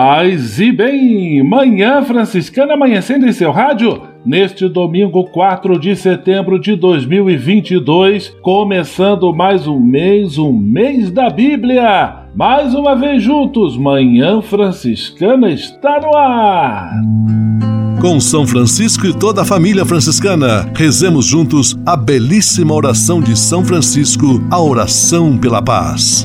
Paz e bem! Manhã Franciscana amanhecendo em seu rádio neste domingo 4 de setembro de 2022, começando mais um mês, um mês da Bíblia. Mais uma vez juntos, Manhã Franciscana está no ar. Com São Francisco e toda a família franciscana, rezemos juntos a belíssima oração de São Francisco, a oração pela paz.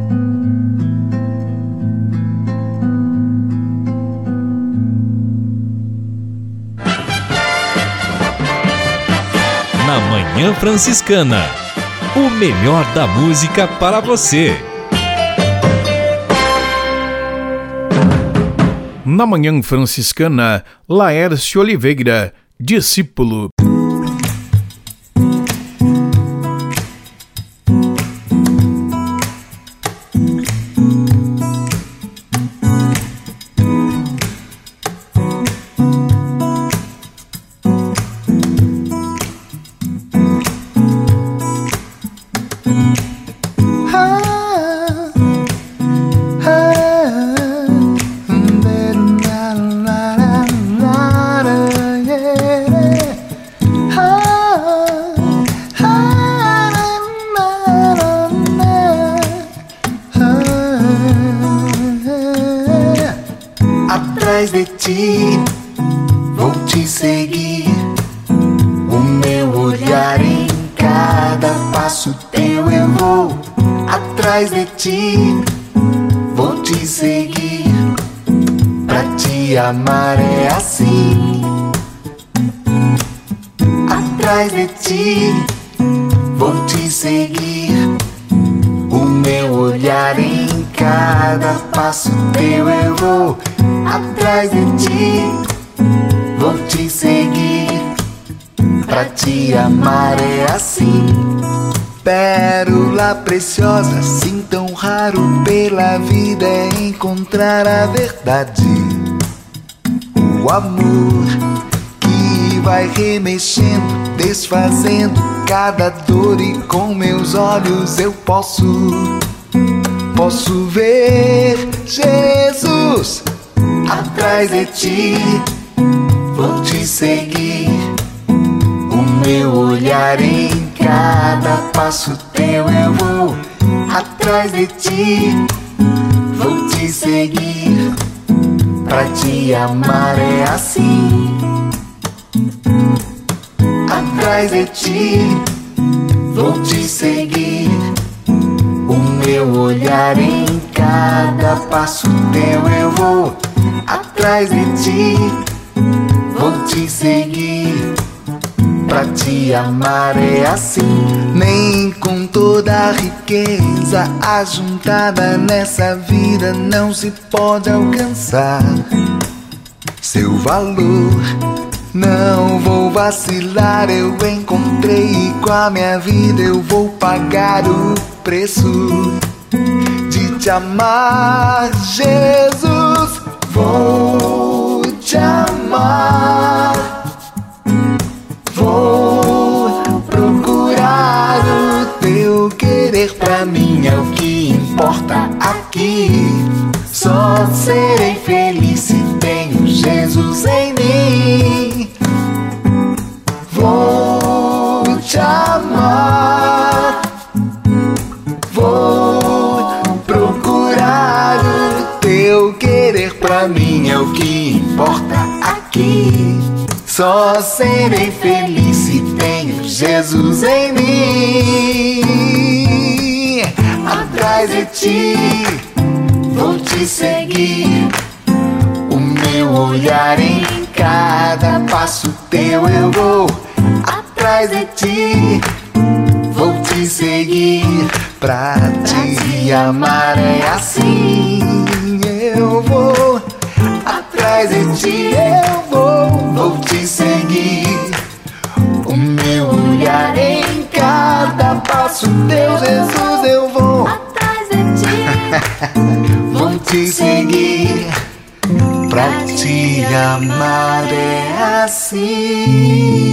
Na Manhã Franciscana. O melhor da música para você. Na Manhã Franciscana, Laércio Oliveira, discípulo. Encontrar a verdade, o amor que vai remexendo, desfazendo cada dor e com meus olhos eu posso, posso ver Jesus atrás de ti, vou te seguir, o meu olhar em cada passo teu eu vou atrás de ti vou te seguir. Pra te amar é assim. Atrás de ti, vou te seguir. O meu olhar em cada passo teu eu vou. Atrás de ti, vou te seguir. Pra te amar é assim. Nem com toda a riqueza ajuntada nessa vida não se pode alcançar seu valor. Não vou vacilar, eu encontrei e com a minha vida eu vou pagar o preço. te amar, Jesus. Vou te amar. Pra mim é o que importa aqui. Só serei feliz se tenho Jesus em mim. Vou te amar. Vou procurar o teu querer pra mim é o que importa aqui. Só serei feliz se tenho Jesus em mim. Atrás de ti vou te seguir. O meu olhar em cada passo teu eu vou. Atrás de ti vou te seguir. Pra te amar é assim. Eu vou atrás de ti, eu vou, vou te seguir. O meu olhar em cada passo teu, Jesus, eu vou te seguir. Pra te amar é assim.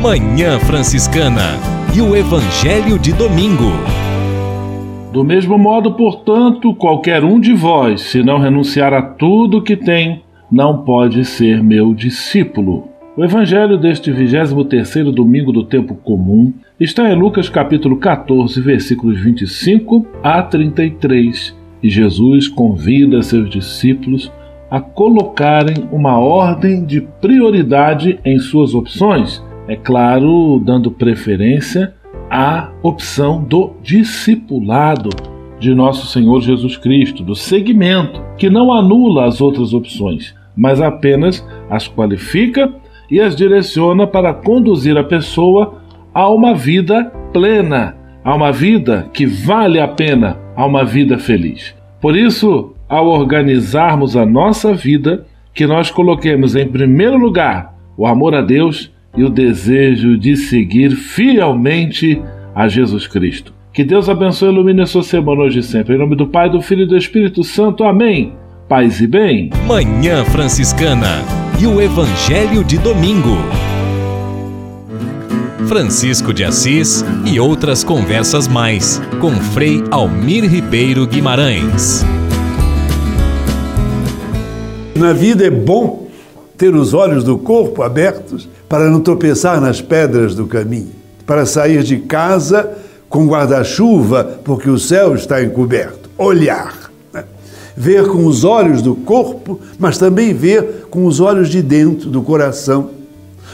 Manhã Franciscana e o Evangelho de Domingo. Do mesmo modo, portanto, qualquer um de vós, se não renunciar a tudo que tem, não pode ser meu discípulo. O evangelho deste 23º domingo do tempo comum está em Lucas capítulo 14, versículos 25 a 33, e Jesus convida seus discípulos a colocarem uma ordem de prioridade em suas opções, é claro, dando preferência a opção do discipulado de nosso Senhor Jesus Cristo, do segmento, que não anula as outras opções, mas apenas as qualifica e as direciona para conduzir a pessoa a uma vida plena, a uma vida que vale a pena, a uma vida feliz. Por isso, ao organizarmos a nossa vida, que nós coloquemos em primeiro lugar o amor a Deus e o desejo de seguir fielmente a Jesus Cristo. Que Deus abençoe e ilumine a sua semana hoje e sempre. Em nome do Pai, do Filho e do Espírito Santo. Amém. Paz e bem. Manhã Franciscana e o Evangelho de Domingo. Francisco de Assis e outras conversas mais com Frei Almir Ribeiro Guimarães. Na vida é bom ter os olhos do corpo abertos para não tropeçar nas pedras do caminho, para sair de casa com guarda-chuva porque o céu está encoberto. Olhar. Né? Ver com os olhos do corpo, mas também ver com os olhos de dentro, do coração.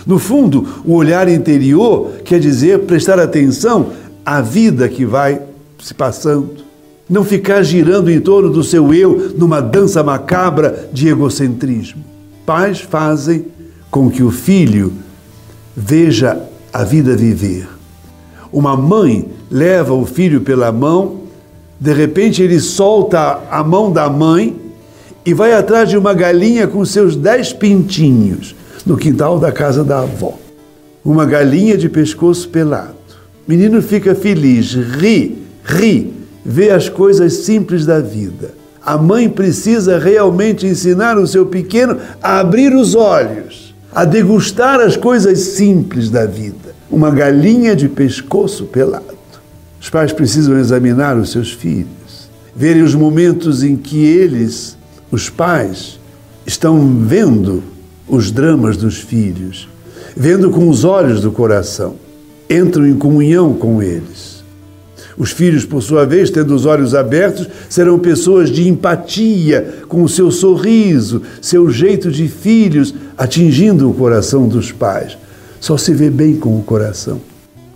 No fundo, o olhar interior quer dizer prestar atenção à vida que vai se passando. Não ficar girando em torno do seu eu numa dança macabra de egocentrismo. Pais fazem com que o filho veja a vida viver. Uma mãe leva o filho pela mão, de repente ele solta a mão da mãe e vai atrás de uma galinha com seus dez pintinhos no quintal da casa da avó. Uma galinha de pescoço pelado. Menino fica feliz, ri, ri, vê as coisas simples da vida. A mãe precisa realmente ensinar o seu pequeno a abrir os olhos, a degustar as coisas simples da vida. Uma galinha de pescoço pelado. Os pais precisam examinar os seus filhos, verem os momentos em que eles, os pais, estão vendo os dramas dos filhos, vendo com os olhos do coração, entram em comunhão com eles. Os filhos, por sua vez, tendo os olhos abertos, serão pessoas de empatia, com o seu sorriso, seu jeito de filhos, atingindo o coração dos pais. Só se vê bem com o coração.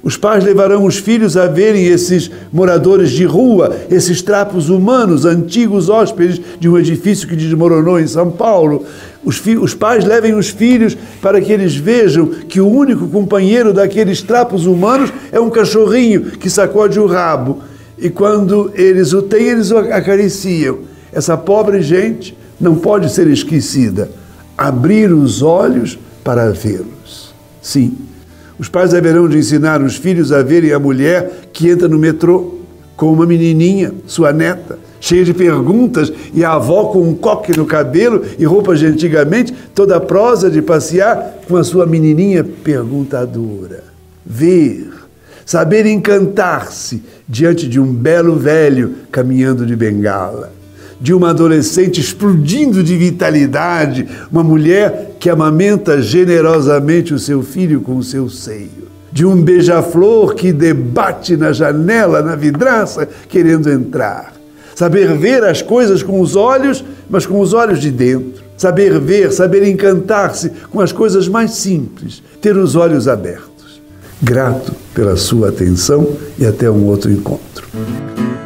Os pais levarão os filhos a verem esses moradores de rua, esses trapos humanos, antigos hóspedes de um edifício que desmoronou em São Paulo. Os, os, pais levem os filhos para que eles vejam que o único companheiro daqueles trapos humanos é um cachorrinho que sacode o rabo. E quando eles o têm, eles o acariciam. Essa pobre gente não pode ser esquecida. Abrir os olhos para vê-los. Sim Os pais deverão de ensinar os filhos a verem a mulher que entra no metrô com uma menininha, sua neta, cheia de perguntas, e a avó com um coque no cabelo e roupas de antigamente, toda prosa de passear com a sua menininha perguntadora. Ver, saber encantar-se diante de um belo velho caminhando de bengala, de uma adolescente explodindo de vitalidade, uma mulher que amamenta generosamente o seu filho com o seu seio de um beija-flor que debate na janela, na vidraça, querendo entrar. Saber ver as coisas com os olhos, mas com os olhos de dentro. Saber ver, saber encantar-se com as coisas mais simples, ter os olhos abertos. Grato pela sua atenção e até um outro encontro.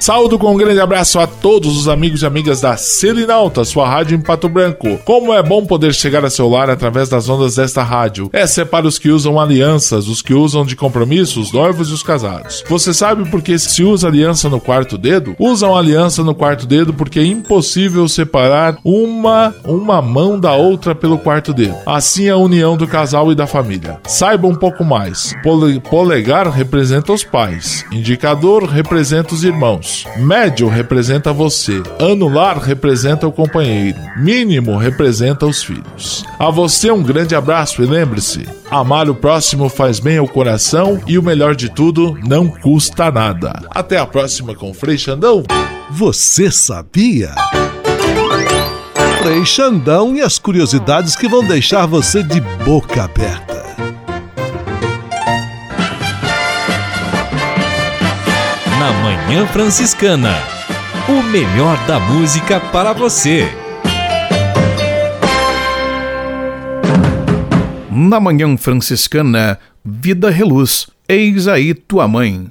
Saúdo com um grande abraço a todos os amigos e amigas da Selinalta, sua rádio em Pato Branco. Como é bom poder chegar a seu lar através das ondas desta rádio. Essa é para os que usam alianças, os que usam de compromisso, os noivos e os casados. Você sabe por que se usa aliança no quarto dedo? Usam aliança no quarto dedo porque é impossível separar uma, uma mão da outra pelo quarto dedo. Assim é a união do casal e da família. Saiba um pouco mais. Pole, polegar representa os pais, indicador representa os irmãos. Médio representa você. Anular representa o companheiro. Mínimo representa os filhos. A você um grande abraço e lembre-se: amar o próximo faz bem ao coração e o melhor de tudo, não custa nada. Até a próxima com Frei Xandão. Você sabia? Frei Xandão e as curiosidades que vão deixar você de boca aberta. Na Manhã Franciscana. O melhor da música para você. Na Manhã Franciscana, Vida Reluz, eis aí tua mãe.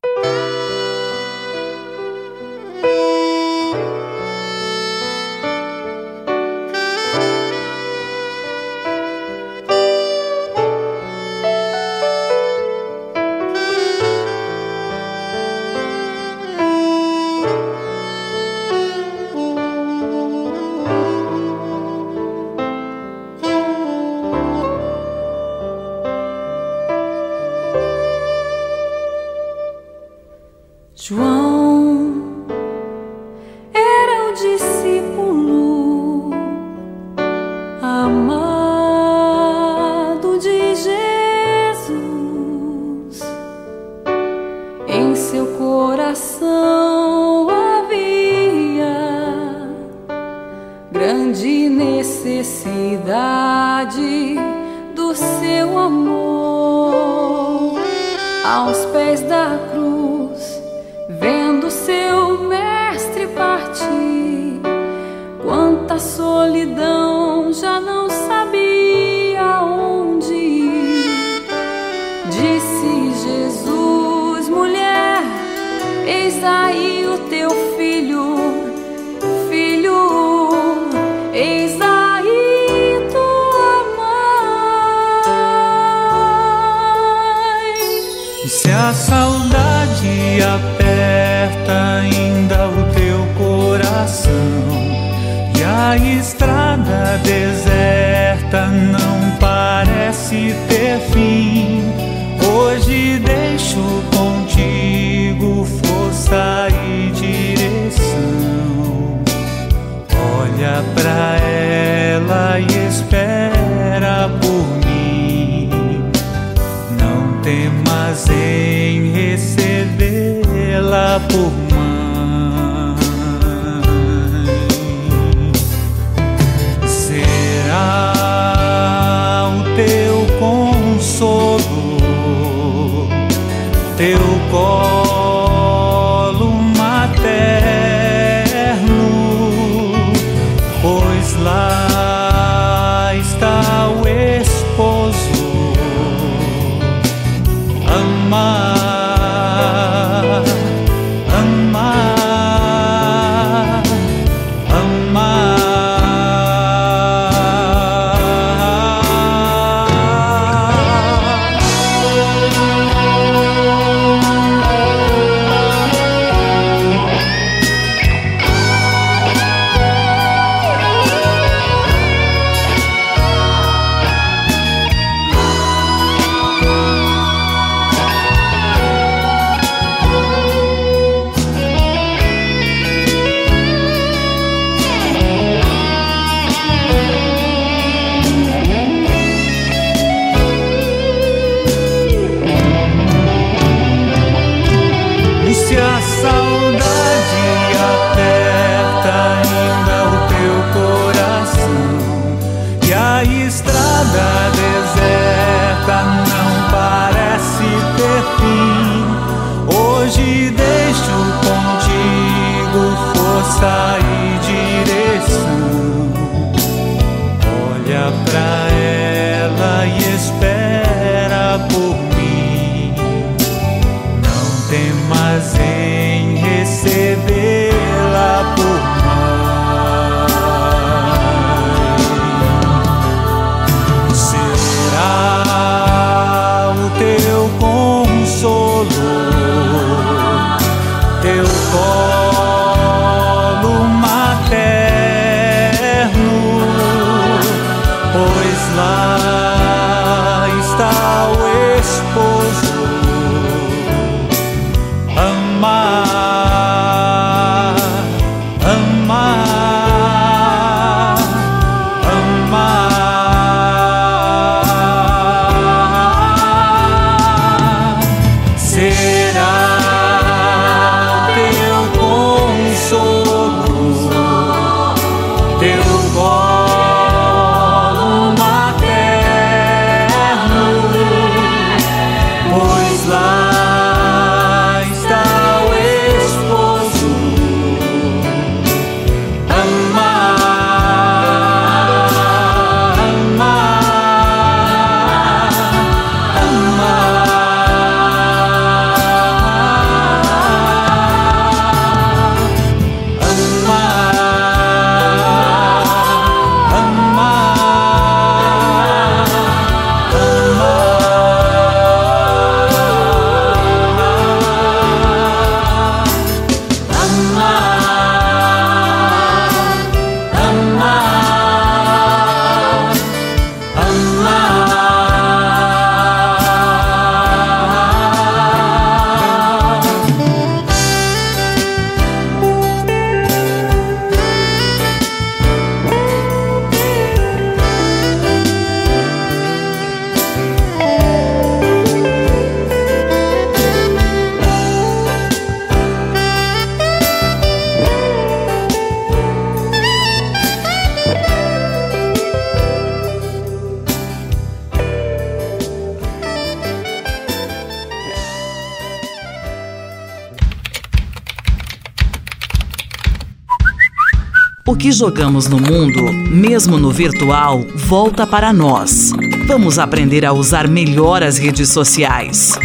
Jogamos no mundo, mesmo no virtual, volta para nós. Vamos aprender a usar melhor as redes sociais.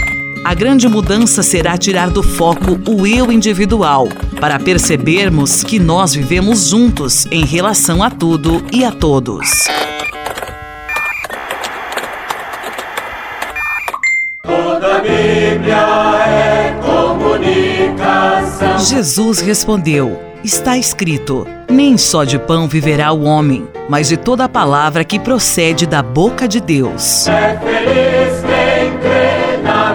A grande mudança será tirar do foco o eu individual, para percebermos que nós vivemos juntos em relação a tudo e a todos. Toda a Bíblia é comunicação. Jesus respondeu: Está escrito: Nem só de pão viverá o homem, mas de toda a palavra que procede da boca de Deus. É feliz quem crê na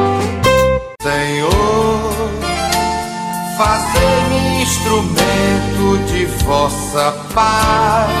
De vossa paz.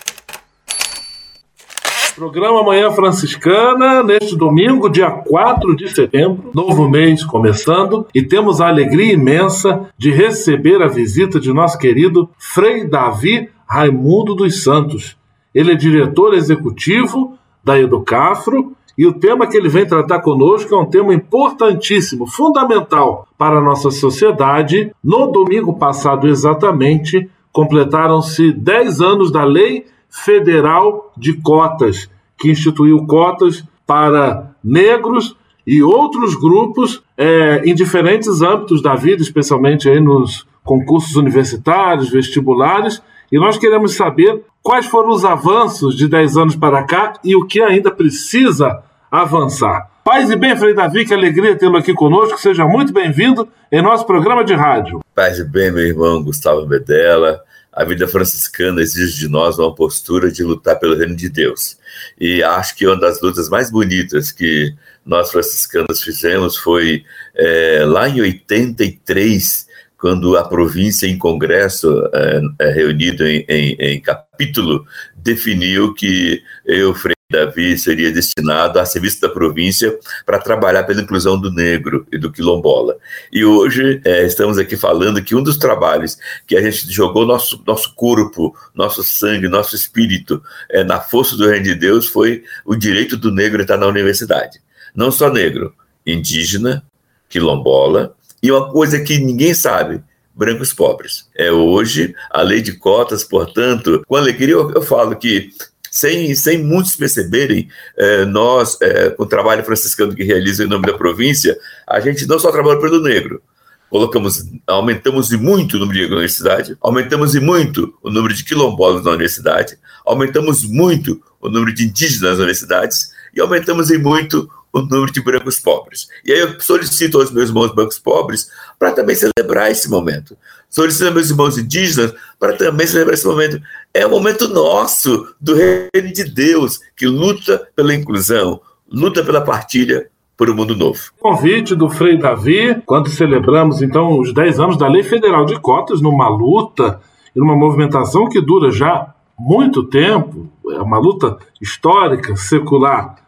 Programa Manhã Franciscana, neste domingo, dia 4 de setembro, novo mês começando, e temos a alegria imensa de receber a visita de nosso querido Frei Davi Raimundo dos Santos. Ele é diretor executivo da Educafro e o tema que ele vem tratar conosco é um tema importantíssimo, fundamental para a nossa sociedade. No domingo passado, exatamente, completaram-se 10 anos da Lei Federal de Cotas, que instituiu cotas para negros e outros grupos é, em diferentes âmbitos da vida, especialmente aí nos concursos universitários, vestibulares. E nós queremos saber quais foram os avanços de 10 anos para cá e o que ainda precisa avançar. Paz e bem, Frei Davi, que alegria tê-lo aqui conosco. Seja muito bem-vindo em nosso programa de rádio. Paz e bem, meu irmão Gustavo Medella. A vida franciscana exige de nós uma postura de lutar pelo reino de Deus. E acho que uma das lutas mais bonitas que nós franciscanos fizemos foi é, lá em 83, quando a província em congresso é, é, reunido em, em, em, capítulo definiu que eu, Frei Davi, seria destinado a serviço da província para trabalhar pela inclusão do negro e do quilombola. E hoje é, estamos aqui falando que um dos trabalhos que a gente jogou nosso, nosso corpo, nosso sangue, nosso espírito é, na força do reino de Deus foi o direito do negro estar na universidade. Não só negro, indígena, quilombola, e uma coisa que ninguém sabe, brancos pobres. É hoje a lei de cotas, portanto, com alegria eu, eu falo que sem, sem muitos perceberem, é, nós, é, com o trabalho franciscano que realiza em nome da província, a gente não só trabalha pelo negro, colocamos, aumentamos e muito o número de universidade, aumentamos e muito o número de quilombolas na universidade, aumentamos muito o número de indígenas nas universidades e aumentamos e muito o número de brancos pobres. E aí eu solicito aos meus irmãos brancos pobres para também celebrar esse momento. Solicito aos meus irmãos indígenas para também celebrar esse momento. É o momento nosso do reino de Deus, que luta pela inclusão, luta pela partilha por um mundo novo. Convite do Frei Davi, quando celebramos então os 10 anos da Lei Federal de Cotas, numa luta e numa movimentação que dura já muito tempo, é uma luta histórica, secular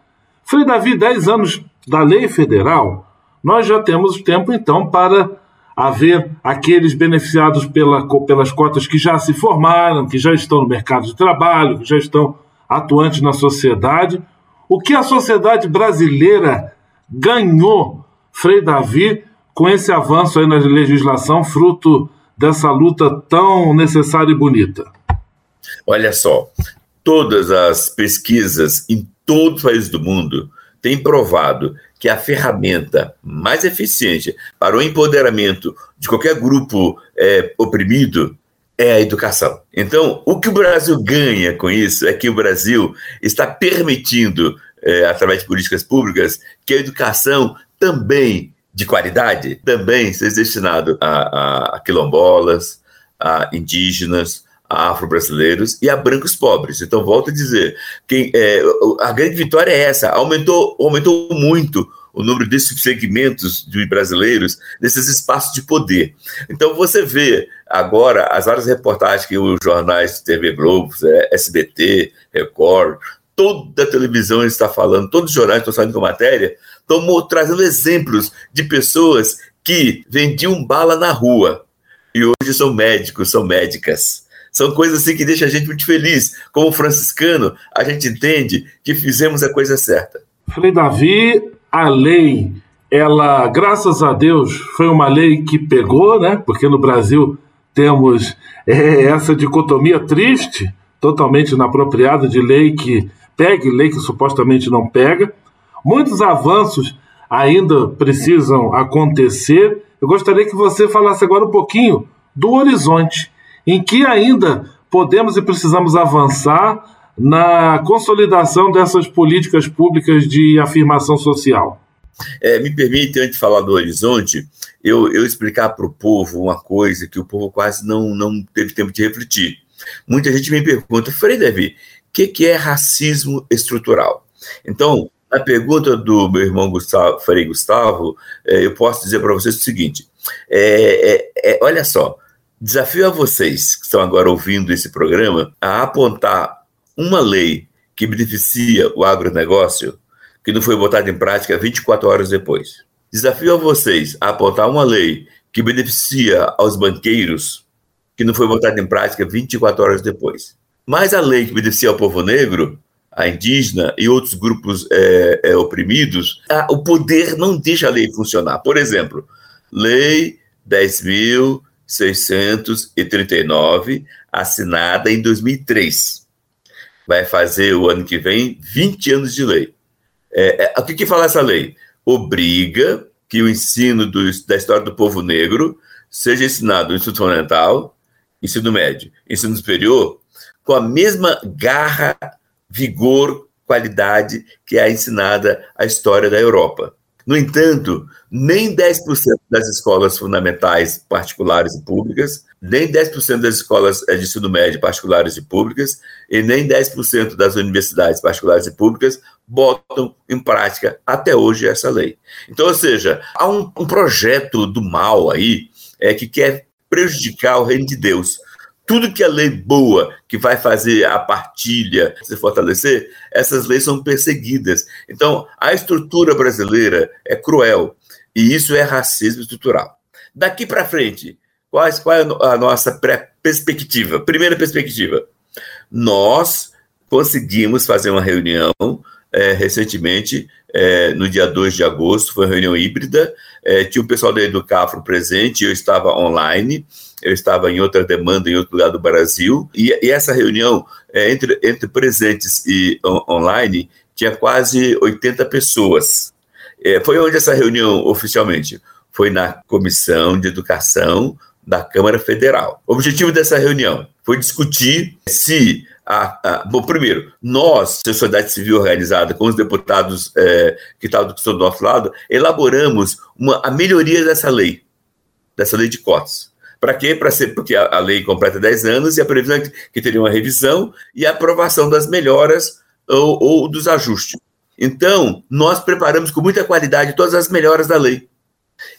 Frei Davi, 10 anos da lei federal, nós já temos tempo então para haver aqueles beneficiados pela, pelas cotas que já se formaram, que já estão no mercado de trabalho, que já estão atuantes na sociedade. O que a sociedade brasileira ganhou, Frei Davi, com esse avanço aí na legislação, fruto dessa luta tão necessária e bonita? Olha só, todas as pesquisas em todos os países do mundo têm provado que a ferramenta mais eficiente para o empoderamento de qualquer grupo é, oprimido é a educação. Então, o que o Brasil ganha com isso é que o Brasil está permitindo, é, através de políticas públicas, que a educação também de qualidade também seja destinado a, a, quilombolas, a indígenas, afro-brasileiros e a brancos pobres. Então, volto a dizer, quem, é, a grande vitória é essa, aumentou, aumentou muito o número desses segmentos de brasileiros nesses espaços de poder. Então, você vê agora as várias reportagens que os jornais TV Globo, SBT, Record, toda a televisão está falando, todos os jornais estão saindo com matéria, estão trazendo exemplos de pessoas que vendiam bala na rua e hoje são médicos, são médicas. São coisas assim que deixam a gente muito feliz. Como franciscano, a gente entende que fizemos a coisa certa. Frei Davi, a lei ela, graças a Deus, foi uma lei que pegou, né? Porque no Brasil temos é, essa dicotomia triste, totalmente inapropriada de lei que pega e lei que supostamente não pega. Muitos avanços ainda precisam acontecer. Eu gostaria que você falasse agora um pouquinho do horizonte, em que ainda podemos e precisamos avançar na consolidação dessas políticas públicas de afirmação social. É, me permite, antes de falar do horizonte, eu, eu explicar para o povo uma coisa que o povo quase não, não teve tempo de refletir. Muita gente me pergunta, Frei Davi, o que, que é racismo estrutural? Então, na pergunta do meu irmão Gustavo, Frei Gustavo, é, eu posso dizer para vocês o seguinte: é, é, é, olha só, desafio a vocês que estão agora ouvindo esse programa a apontar uma lei que beneficia o agronegócio que não foi botada em prática 24 horas depois. Desafio a vocês a apontar uma lei que beneficia aos banqueiros que não foi botada em prática 24 horas depois. Mas a lei que beneficia ao povo negro, a indígena e outros grupos é, é, oprimidos, a, o poder não deixa a lei funcionar. Por exemplo, Lei 10.639, assinada em 2003. Vai fazer o ano que vem 20 anos de lei. É, é, o que, que fala essa lei? Obriga que o ensino do, da história do povo negro seja ensinado no ensino fundamental, ensino médio, ensino superior, com a mesma garra, vigor, qualidade que é ensinada a história da Europa. No entanto, nem 10% das escolas fundamentais particulares e públicas, nem 10% das escolas eh, de ensino médio particulares e públicas, e nem 10% das universidades particulares e públicas botam em prática até hoje essa lei. Então, ou seja, há um, um projeto do mal aí é, que quer prejudicar o reino de Deus tudo que é lei boa, que vai fazer a partilha se fortalecer, essas leis são perseguidas. Então, a estrutura brasileira é cruel e isso é racismo estrutural. Daqui para frente, quais, qual é a nossa perspectiva? Primeira perspectiva, nós conseguimos fazer uma reunião é, recentemente, é, no dia 2 de agosto, foi uma reunião híbrida, é, tinha o pessoal da Educafro presente, eu estava online, eu estava em outra demanda em outro lugar do Brasil, e, e essa reunião é, entre, entre presentes e on, online tinha quase 80 pessoas. É, foi onde essa reunião oficialmente? Foi na Comissão de Educação da Câmara Federal. O objetivo dessa reunião foi discutir se a, a, bom, primeiro, nós, sociedade civil organizada, com os deputados é, que, estavam do nosso lado, elaboramos uma, a melhoria dessa lei, dessa lei de cotas. Para quê? Para ser, porque a, a, lei completa 10 anos e a previsão é que, que teria uma revisão e a aprovação das melhoras ou, ou dos ajustes. Então, nós preparamos com muita qualidade todas as melhoras da lei.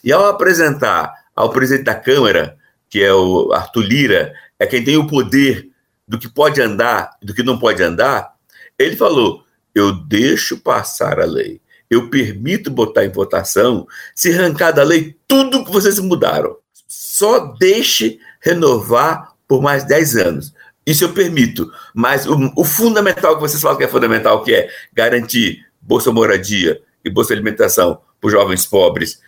E ao apresentar ao presidente da Câmara, que é o Arthur Lira, é quem tem o poder do que pode andar, do que não pode andar, ele falou: eu deixo passar a lei, eu permito botar em votação se arrancar da lei tudo que vocês mudaram só deixe renovar por mais 10 anos. Isso eu permito. Mas o, o, fundamental que vocês falam que é fundamental, que é garantir bolsa moradia e bolsa alimentação para os jovens pobres,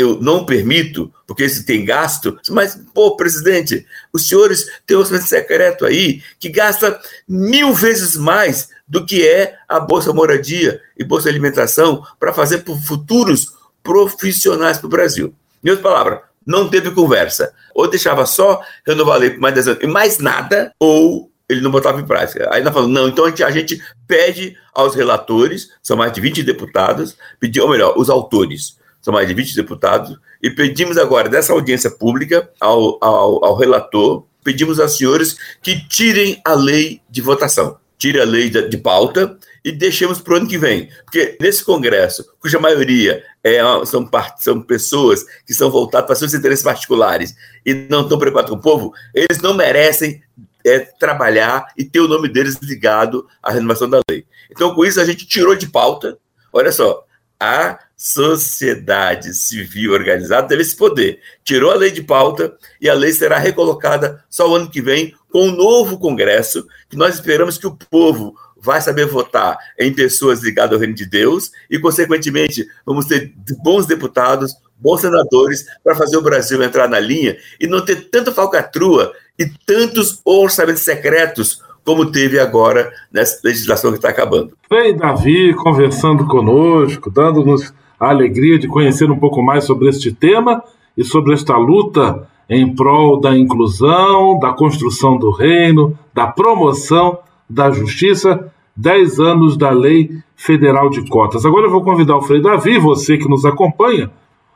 eu não permito, porque isso tem gasto. Mas, pô, presidente, os senhores têm um orçamento secreto aí que gasta mil vezes mais do que é a bolsa moradia e bolsa alimentação para fazer por futuros profissionais para o Brasil. Em outras palavras, não teve conversa. Ou deixava só renovar a por mais 10 anos e mais nada, ou ele não botava em prática. Aí nós falamos, não, então a gente, a gente pede aos relatores, são mais de 20 deputados, pedir, ou melhor, os autores, são mais de 20 deputados, e pedimos agora dessa audiência pública ao, ao, ao relator, pedimos aos senhores que tirem a lei de votação, tirem a lei de, de pauta e deixemos para o ano que vem. Porque nesse Congresso, cuja maioria é, são, são pessoas que são voltadas para seus interesses particulares e não estão preocupados com o povo, eles não merecem é, trabalhar e ter o nome deles ligado à renovação da lei. Então, com isso, a gente tirou de pauta, olha só, a sociedade civil organizada teve esse poder. Tirou a lei de pauta e a lei será recolocada só o ano que vem com um novo Congresso, que nós esperamos que o povo vai saber votar em pessoas ligadas ao reino de Deus e, consequentemente, vamos ter bons deputados, bons senadores para fazer o Brasil entrar na linha e não ter tanta falcatrua e tantos orçamentos secretos como teve agora nessa legislação que está acabando. Vem Davi conversando conosco, dando-nos a alegria de conhecer um pouco mais sobre este tema e sobre esta luta em prol da inclusão, da construção do reino, da promoção da justiça, 10 anos da Lei Federal de Cotas. Agora eu vou convidar o Frei Davi, você que nos acompanha,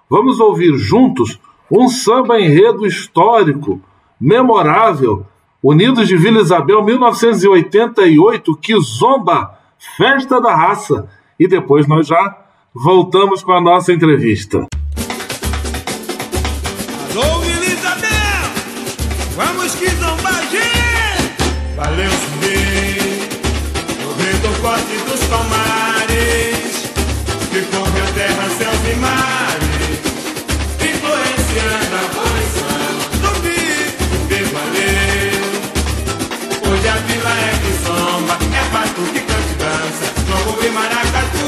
vamos ouvir juntos um samba enredo histórico, memorável, Unidos de Vila Isabel, 1988, que zomba, festa da raça. E depois nós já voltamos com a nossa entrevista. Alô, Isabel! Vamos que zombar, gente! Valeu, Zumbi! O rei do corte dos palmares Que correu terra, céus e mares Influenciando a posição Zumbi, Zumbi, valeu! Hoje a vila é que zomba É batuque, cante, dança Jogo e maracatu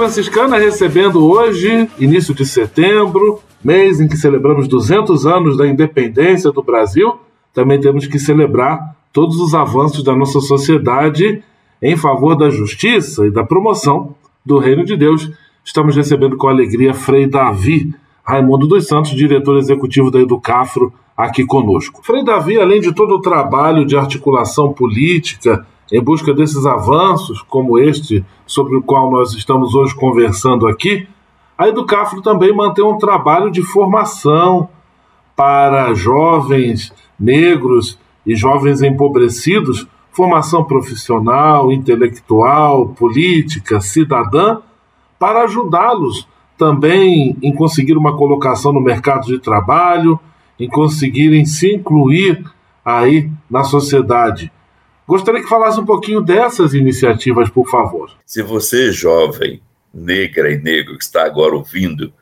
Franciscana recebendo hoje, início de setembro, mês em que celebramos 200 anos da independência do Brasil, também temos que celebrar todos os avanços da nossa sociedade em favor da justiça e da promoção do reino de Deus. Estamos recebendo com alegria Frei Davi Raimundo dos Santos, diretor executivo da Educafro, aqui conosco. Frei Davi, além de todo o trabalho de articulação política em busca desses avanços, como este sobre o qual nós estamos hoje conversando aqui, a Educafro também mantém um trabalho de formação para jovens negros e jovens empobrecidos formação profissional, intelectual, política, cidadã, para ajudá-los também em conseguir uma colocação no mercado de trabalho, em conseguirem se incluir aí na sociedade. Gostaria que falasse um pouquinho dessas iniciativas, por favor. Se você, jovem, negra e negro, que está agora ouvindo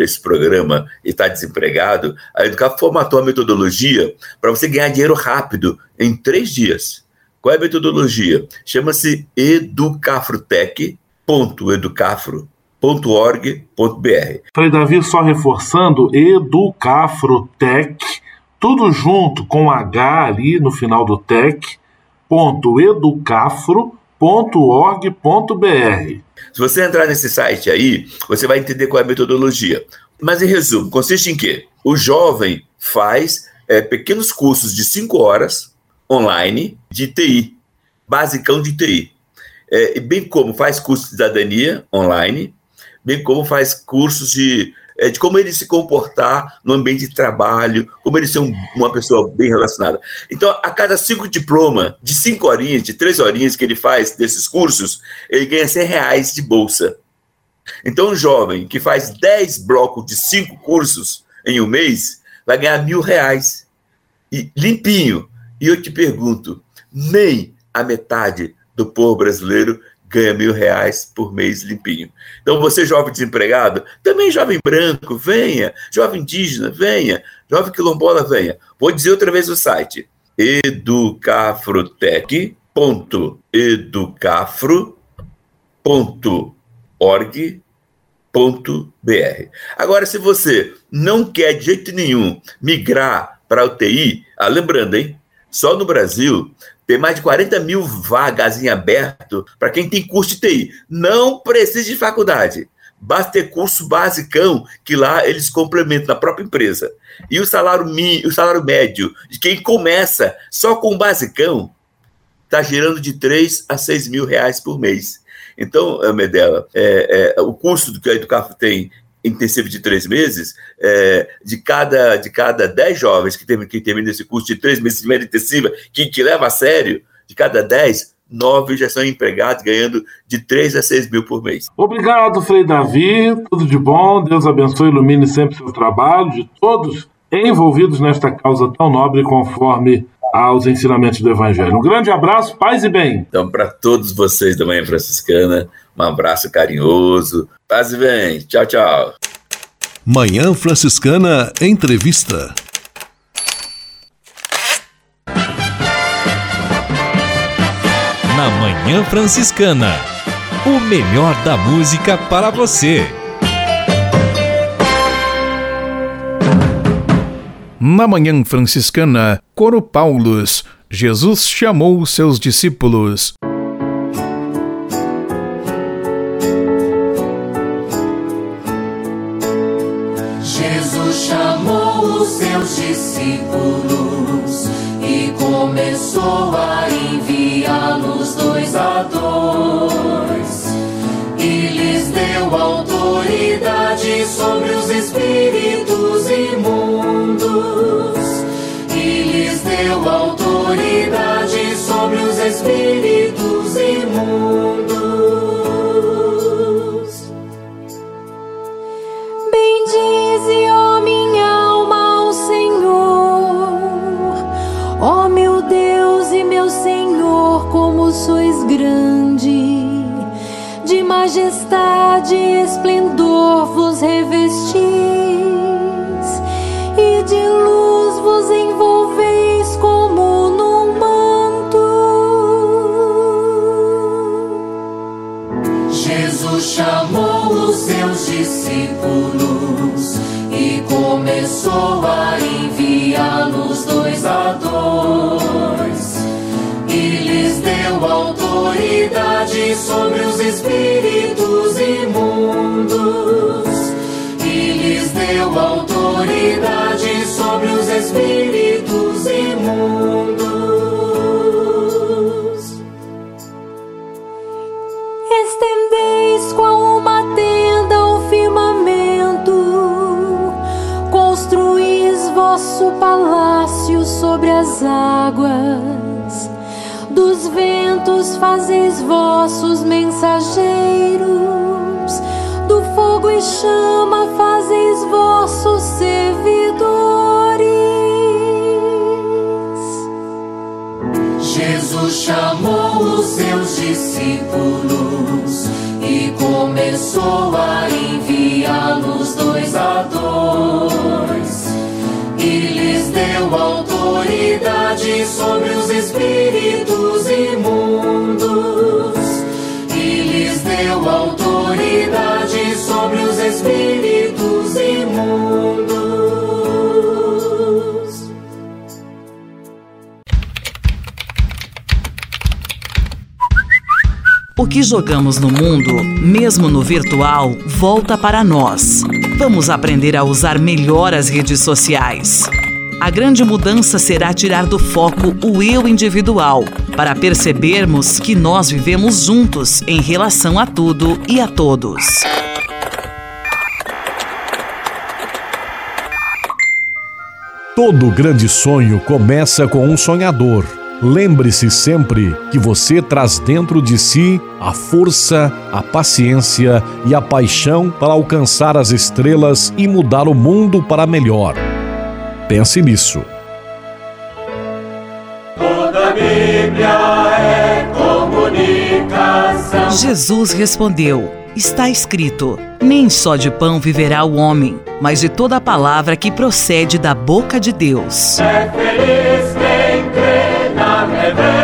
esse programa e está desempregado, a Educar formatou a metodologia para você ganhar dinheiro rápido, em três dias. Qual é a metodologia? Chama-se educafrotec.educafro.org.br. Frei Davi, só reforçando, Educafrotec, tudo junto com H ali no final do tech, ponto educafro.org.br. Se você entrar nesse site aí, você vai entender qual é a metodologia. Mas em resumo, consiste em quê? O jovem faz é, pequenos cursos de 5 horas online de TI, basicão de TI. É, bem como faz curso de cidadania online, bem como faz cursos de é, de como ele se comportar no ambiente de trabalho, como ele ser um, uma pessoa bem relacionada. Então, a cada cinco diplomas, de cinco horinhas, de três horinhas que ele faz desses cursos, ele ganha 100 reais de bolsa. Então, um jovem que faz 10 blocos de cinco cursos em um mês vai ganhar mil reais. E limpinho. E eu te pergunto, nem a metade do povo brasileiro ganha mil reais por mês limpinho. Então, você, jovem desempregado, também jovem branco, venha. Jovem indígena, venha. Jovem quilombola, venha. Vou dizer outra vez o site: educafrotec.educafro.org.br. Agora, se você não quer de jeito nenhum migrar para a UTI, ah, lembrando, hein? Só no Brasil tem mais de 40 mil vagas em aberto para quem tem curso de TI. Não precisa de faculdade. Basta ter curso basicão, que lá eles complementam na própria empresa. E o salário, o salário médio de quem começa só com o basicão está gerando de 3 a 6 mil reais por mês. Então, Medela, é, é, o custo que a Educafo tem intensivo de três meses, é, de cada de cada dez jovens que, terminam que terminam esse curso de três meses de média intensiva, que, que leva a sério, de cada dez, nove já são empregados, ganhando de 3 a 6 mil por mês. Obrigado, Frei Davi. Tudo de bom. Deus abençoe e ilumine sempre seu trabalho, de todos envolvidos nesta causa tão nobre conforme aos ensinamentos do Evangelho. Um grande abraço, paz e bem. Então, para todos vocês da Manhã Franciscana, um abraço carinhoso. Paz e bem. Tchau, tchau. Manhã Franciscana Entrevista. Na Manhã Franciscana, o melhor da música para você. Na Manhã Franciscana, Coro Paulus, Jesus chamou seus discípulos. Jesus chamou os seus discípulos O que jogamos no mundo, mesmo no virtual, volta para nós. Vamos aprender a usar melhor as redes sociais. A grande mudança será tirar do foco o eu individual, para percebermos que nós vivemos juntos em relação a tudo e a todos. Todo grande sonho começa com um sonhador. Lembre-se sempre que você traz dentro de si a força, a paciência e a paixão para alcançar as estrelas e mudar o mundo para melhor. Pense nisso. Toda a Bíblia é comunicação. Jesus respondeu: Está escrito: Nem só de pão viverá o homem, mas de toda a palavra que procede da boca de Deus. É feliz quem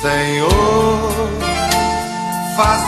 Senhor, instrumento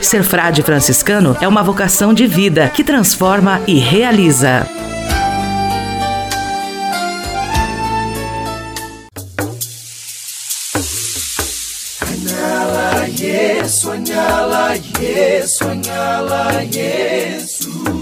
Ser frade franciscano é uma vocação de vida que transforma e realiza. Sonhala, yes, sonhala, yes.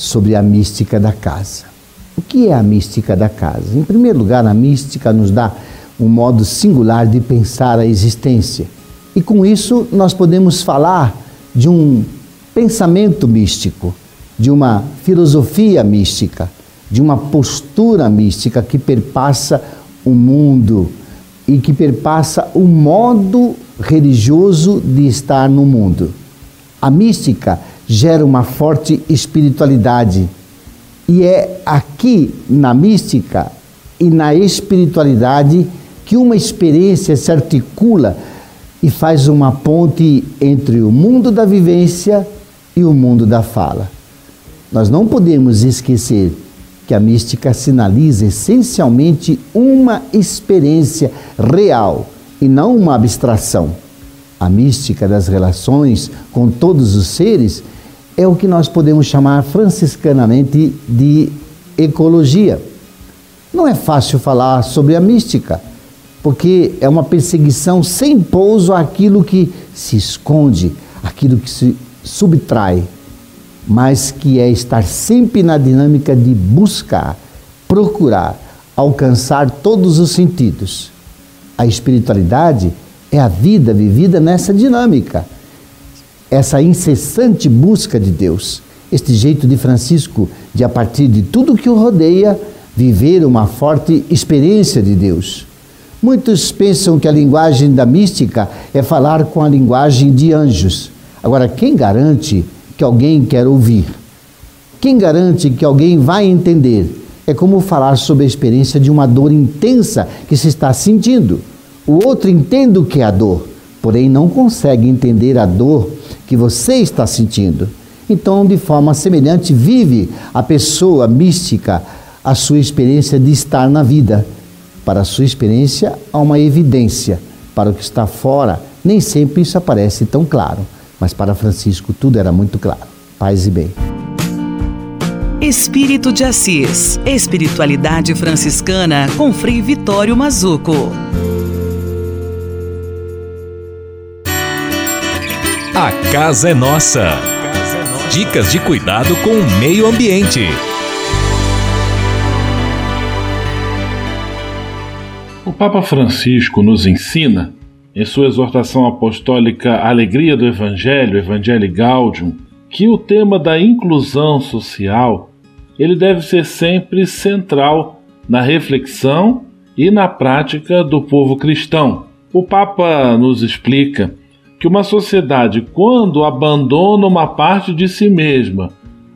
sobre a mística da casa. O que é a mística da casa? Em primeiro lugar, a mística nos dá um modo singular de pensar a existência. E com isso nós podemos falar de um pensamento místico, de uma filosofia mística, de uma postura mística que perpassa o mundo e que perpassa o modo religioso de estar no mundo. A mística gera uma forte espiritualidade. E é aqui na mística e na espiritualidade que uma experiência se articula e faz uma ponte entre o mundo da vivência e o mundo da fala. Nós não podemos esquecer que a mística sinaliza essencialmente uma experiência real e não uma abstração. A mística das relações com todos os seres é o que nós podemos chamar franciscanamente de ecologia. Não é fácil falar sobre a mística, porque é uma perseguição sem pouso àquilo que se esconde, aquilo que se subtrai, mas que é estar sempre na dinâmica de buscar, procurar, alcançar todos os sentidos. A espiritualidade é a vida vivida nessa dinâmica, essa incessante busca de Deus. Este jeito de Francisco de, a partir de tudo que o rodeia, viver uma forte experiência de Deus. Muitos pensam que a linguagem da mística é falar com a linguagem de anjos. Agora, quem garante que alguém quer ouvir? Quem garante que alguém vai entender? É como falar sobre a experiência de uma dor intensa que se está sentindo. O outro entende o que é a dor, porém não consegue entender a dor que você está sentindo. Então, de forma semelhante, vive a pessoa mística a sua experiência de estar na vida. Para a sua experiência, há uma evidência. Para o que está fora, nem sempre isso aparece tão claro. Mas para Francisco, tudo era muito claro. Paz e bem. Espírito de Assis. Espiritualidade franciscana com Frei Vitório Mazuco. A casa é nossa. Dicas de cuidado com o meio ambiente. O Papa Francisco nos ensina, em sua exortação apostólica Alegria do Evangelho, Evangelii Gaudium, que o tema da inclusão social ele deve ser sempre central na reflexão e na prática do povo cristão. O Papa nos explica que uma sociedade, quando abandona uma parte de si mesma,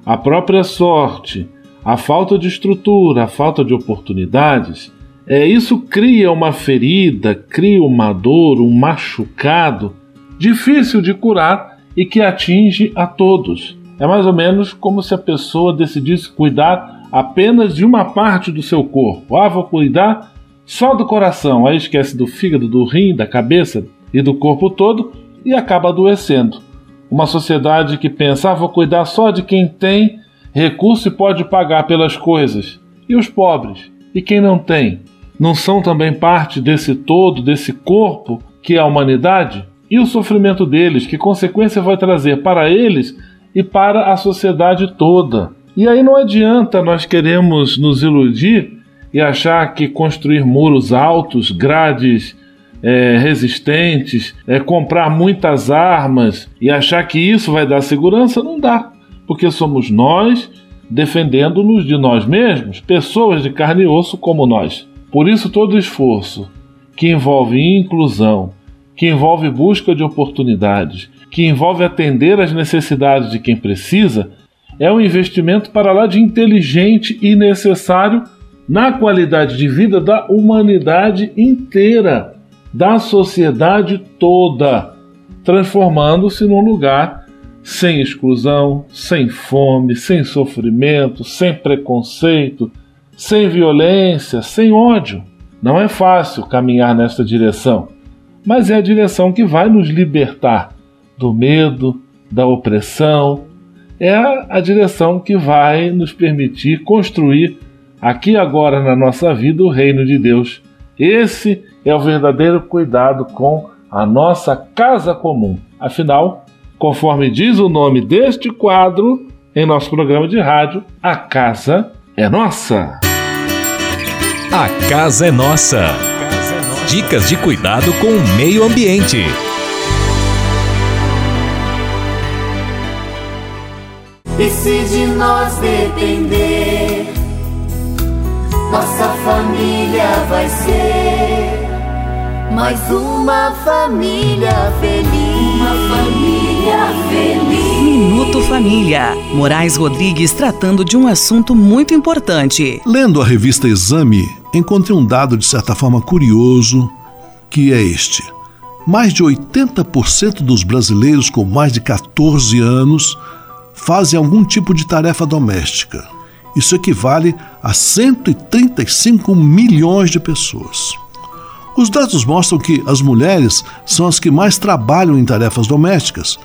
a própria sorte, a falta de estrutura, a falta de oportunidades, é, isso cria uma ferida, cria uma dor, um machucado difícil de curar e que atinge a todos. É mais ou menos como se a pessoa decidisse cuidar apenas de uma parte do seu corpo. Ah, vou cuidar só do coração, aí esquece do fígado, do rim, da cabeça e do corpo todo e acaba adoecendo. Uma sociedade que pensa, ah, cuidar só de quem tem recurso e pode pagar pelas coisas. E os pobres? E quem não tem? não são também parte desse todo, desse corpo que é a humanidade? E o sofrimento deles, que consequência vai trazer para eles e para a sociedade toda? E aí não adianta nós queremos nos iludir e achar que construir muros altos, grades é, resistentes, é, comprar muitas armas e achar que isso vai dar segurança, não dá. Porque somos nós defendendo-nos de nós mesmos, pessoas de carne e osso como nós. Por isso, todo esforço que envolve inclusão, que envolve busca de oportunidades, que envolve atender às necessidades de quem precisa, é um investimento para lá de inteligente e necessário na qualidade de vida da humanidade inteira, da sociedade toda, transformando-se num lugar sem exclusão, sem fome, sem sofrimento, sem preconceito sem violência, sem ódio. Não é fácil caminhar nesta direção, mas é a direção que vai nos libertar do medo, da opressão. É a direção que vai nos permitir construir aqui agora na nossa vida o reino de Deus. Esse é o verdadeiro cuidado com a nossa casa comum. Afinal, conforme diz o nome deste quadro em nosso programa de rádio, a casa é nossa. A casa é nossa. Dicas de cuidado com o meio ambiente. E se de nós depender, nossa família vai ser mais uma família feliz. Uma família feliz. Minuto Família. Moraes Rodrigues tratando de um assunto muito importante. Lendo a revista Exame, encontrei um dado de certa forma curioso, que é este. mais de 80% dos brasileiros com mais de 14 anos fazem algum tipo de tarefa doméstica. Isso equivale a 135 milhões de pessoas. Os dados mostram que as mulheres são as que mais trabalham em tarefas domésticas,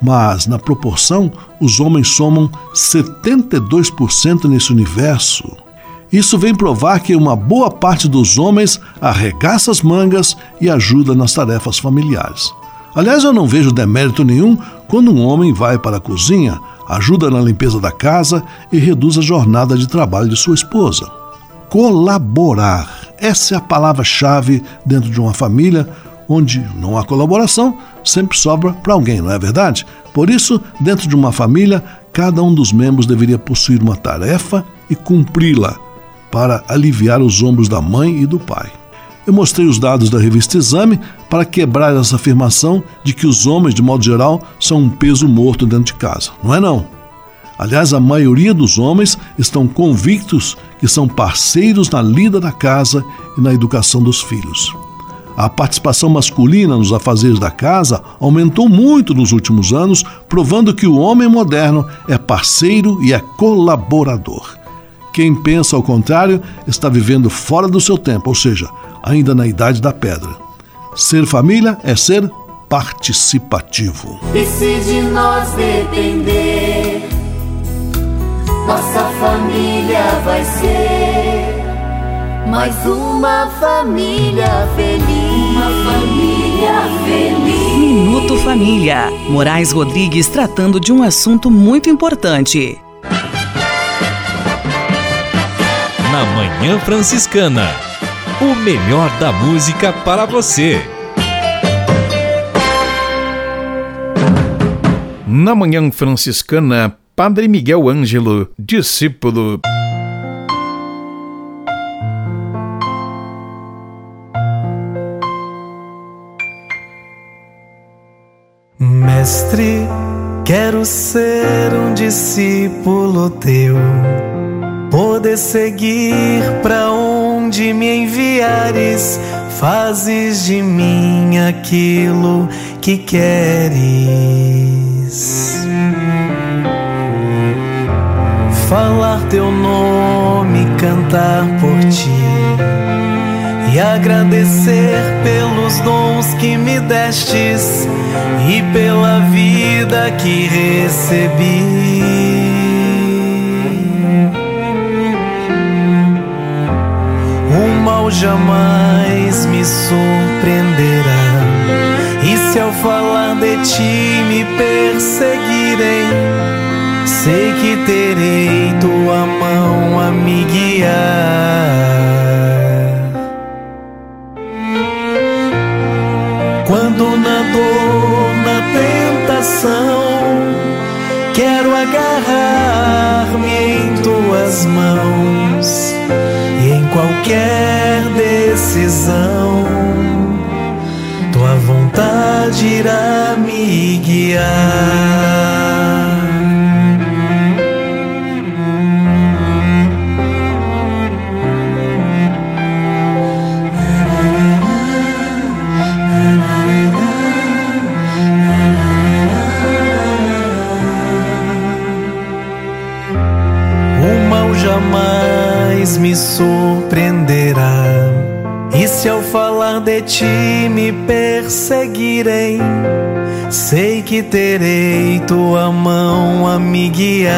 mas na proporção os homens somam 72% nesse universo. Isso vem provar que uma boa parte dos homens arregaça as mangas e ajuda nas tarefas familiares. Aliás, eu não vejo demérito nenhum quando um homem vai para a cozinha, ajuda na limpeza da casa e reduz a jornada de trabalho de sua esposa. Colaborar. Essa é a palavra-chave dentro de uma família onde não há colaboração, sempre sobra para alguém, não é verdade? Por isso, dentro de uma família, cada um dos membros deveria possuir uma tarefa e cumpri-la para aliviar os ombros da mãe e do pai. Eu mostrei os dados da revista Exame para quebrar essa afirmação de que os homens, de modo geral, são um peso morto dentro de casa. Não é não. Aliás, a maioria dos homens estão convictos que são parceiros na lida da casa e na educação dos filhos. A participação masculina nos afazeres da casa aumentou muito nos últimos anos, provando que o homem moderno é parceiro e é colaborador. Quem pensa ao contrário está vivendo fora do seu tempo, ou seja, ainda na idade da pedra. Ser família é ser participativo. E se de nós depender, nossa família vai ser mais uma família feliz. Uma família feliz. Minuto Família. Moraes Rodrigues tratando de um assunto muito importante. na Manhã Franciscana. O melhor da música para você. Na Manhã Franciscana, Padre Miguel Ângelo, discípulo. Mestre, quero ser um discípulo teu poder seguir para onde me enviares, fazes de mim aquilo que queres. Falar teu nome, cantar por ti e agradecer pelos dons que me destes e pela vida que recebi. mal jamais me surpreenderá. E se ao falar de ti me perseguirem, sei que terei tua mão a me guiar. Quando na dor, na tentação, quero agarrar-me em tuas mãos e em qualquer decisão, tua vontade irá me guiar. Me surpreenderá. E se ao falar de ti me perseguirem, sei que terei tua mão a me guiar.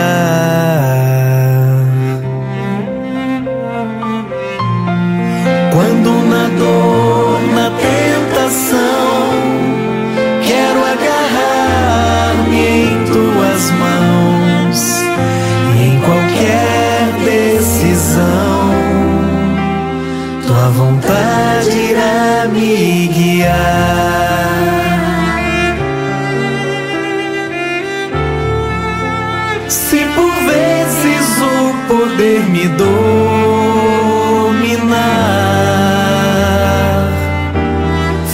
Quando na dor, me guiar. Se por vezes o poder me dominar,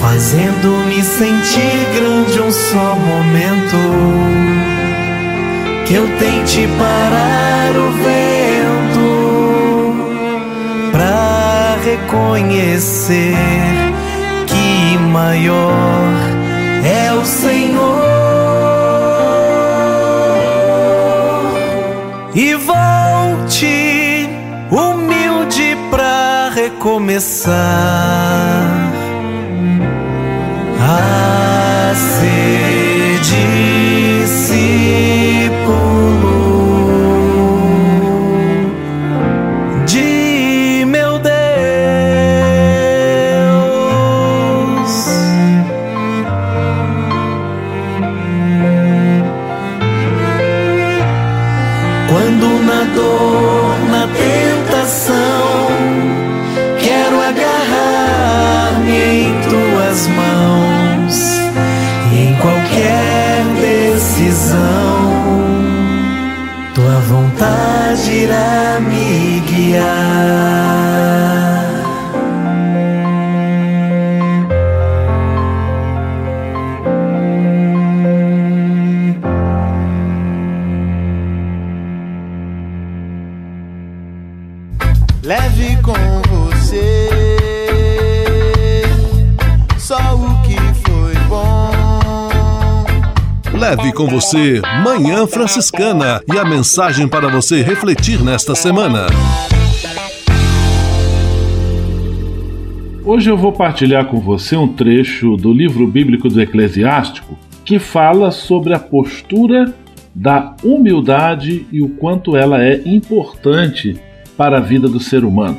fazendo-me sentir grande um só momento, que eu tente parar o vento reconhecer maior é o Senhor. E volte humilde pra recomeçar vontade irá com você Manhã Franciscana e a mensagem para você refletir nesta semana. Hoje eu vou partilhar com você um trecho do livro bíblico do Eclesiástico que fala sobre a postura da humildade e o quanto ela é importante para a vida do ser humano.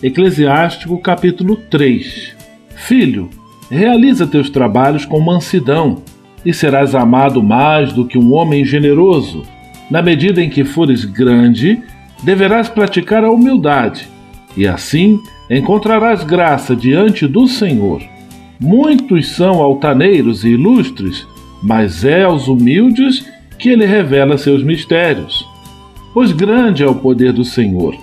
Eclesiástico capítulo 3 Filho, realiza teus trabalhos com mansidão e serás amado mais do que um homem generoso. Na medida em que fores grande, deverás praticar a humildade, e assim encontrarás graça diante do Senhor. Muitos são altaneiros e ilustres, mas é aos humildes que ele revela seus mistérios. Pois grande é o poder do Senhor,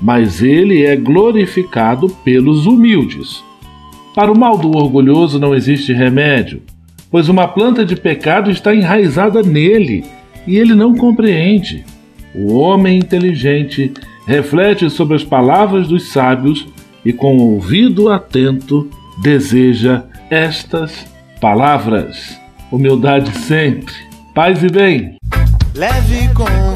mas ele é glorificado pelos humildes. Para o mal do orgulhoso não existe remédio, pois uma planta de pecado está enraizada nele e ele não compreende. O homem inteligente reflete sobre as palavras dos sábios e, com o ouvido atento, deseja estas palavras. Humildade sempre. Paz e bem. Leve com